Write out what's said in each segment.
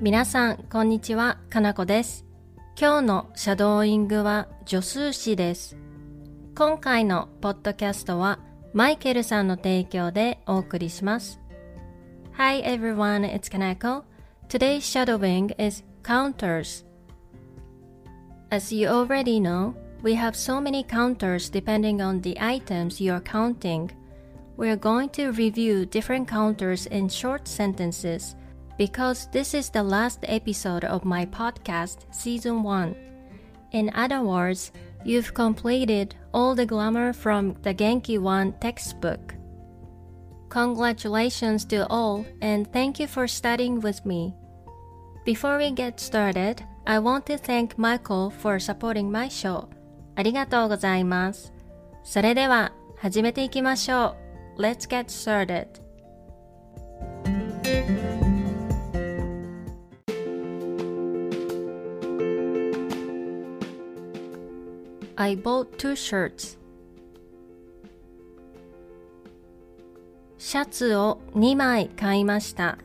皆さん、こんにちは。かなこです。今日のシャドーイングは助数詞です。今回のポッドキャストはマイケルさんの提供でお送りします。Hi everyone, it's Kanako. Today's shadowing is counters. As you already know, we have so many counters depending on the items you are counting. We are going to review different counters in short sentences because this is the last episode of my podcast, Season 1. In other words, you've completed all the glamour from the Genki 1 textbook. Congratulations to all and thank you for studying with me. Before we get started, I want to thank Michael for supporting my show. ありがとうございます。それでは始めていきましょう。Let's get started. I bought two shirts. シャツを2枚買いました。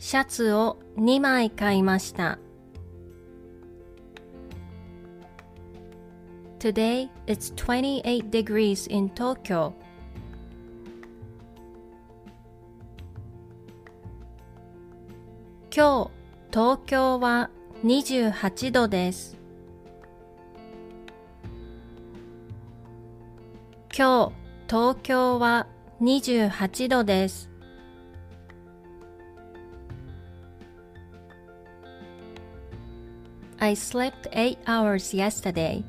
シャツを2枚買いました。Today it's 28 degrees in Tokyo. 今日、東京は28度です。今日、東京は28度です。I slept 8 hours yesterday.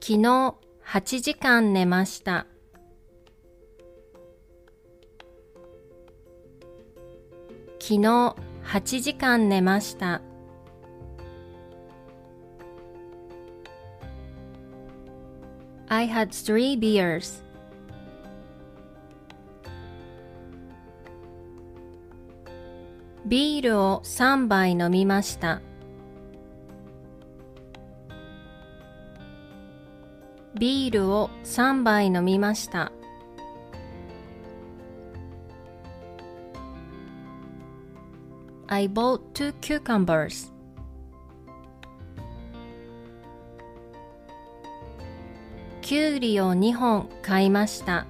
昨日8時間寝ました。昨日8時間寝ました。I had three beers. ビールを3杯飲みました。ビールを3杯飲みました。I bought two cucumbers. きゅうりを2本買いました。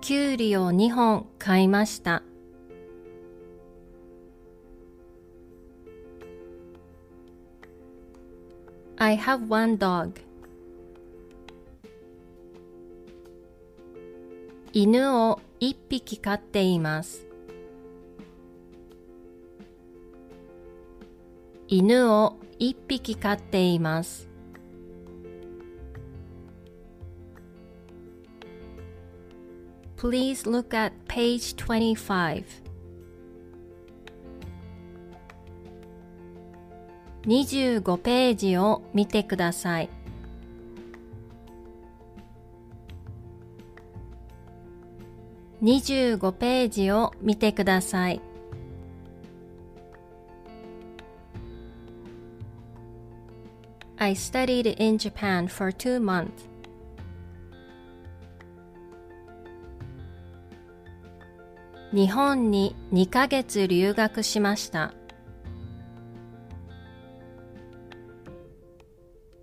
きゅうりを2本買いました。I have one dog. 犬を1匹飼っています。犬を1匹飼っています。Please look at page 25. 25ページを見てください。25ページを見てください。I studied in Japan for two months. 日本に2ヶ月留学しました。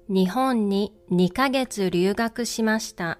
日本に2ヶ月留学しました。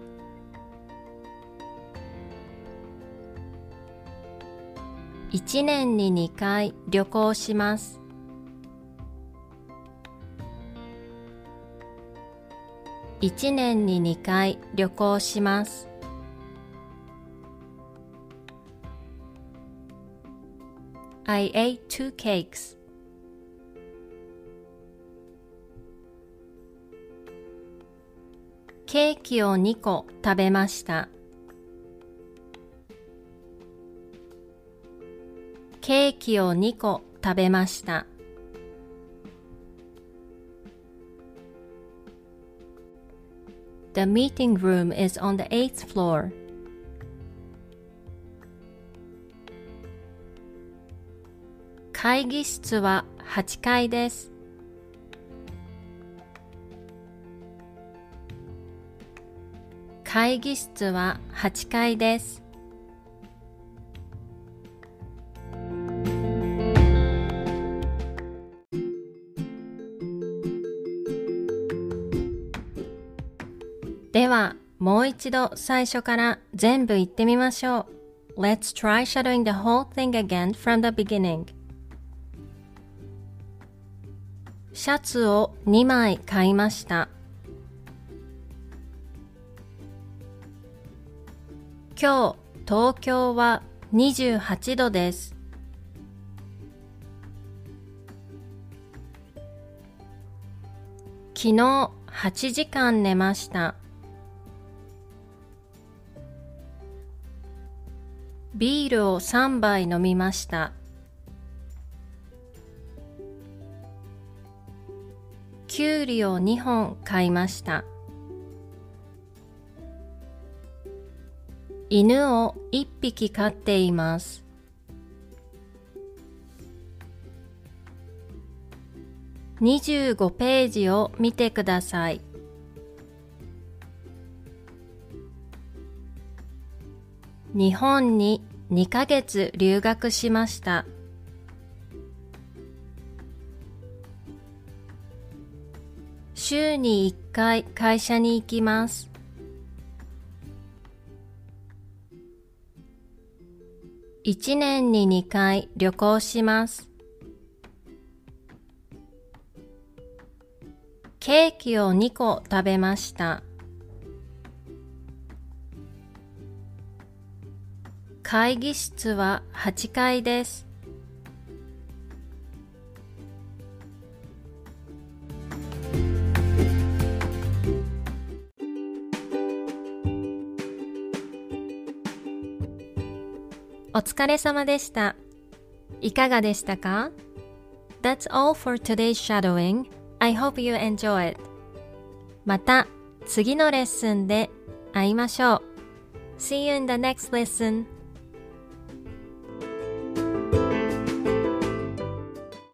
1年に2回旅行します。1年に2回旅行します。ケーキを2個食べました。ケーキを2個食べました。The meeting room is on the eighth floor. 会議室は8階です。会議室は8階です。では、もう一度最初から全部言ってみましょう。Let's try shadowing the whole thing again from the beginning. シャツを2枚買いました。今日、東京は28度です。昨日8時間寝ました。ビールを3杯飲みました。きゅうりを2本買いました。犬を1匹飼っています。25ページを見てください。日本に2ヶ月留学しました。週に1回会社に行きます。1年に2回旅行します。ケーキを2個食べました。会議室は8階です。お疲れ様でした。いかがでしたか ?That's all for today's shadowing. I hope you enjoy it. また次のレッスンで会いましょう。See you in the next lesson.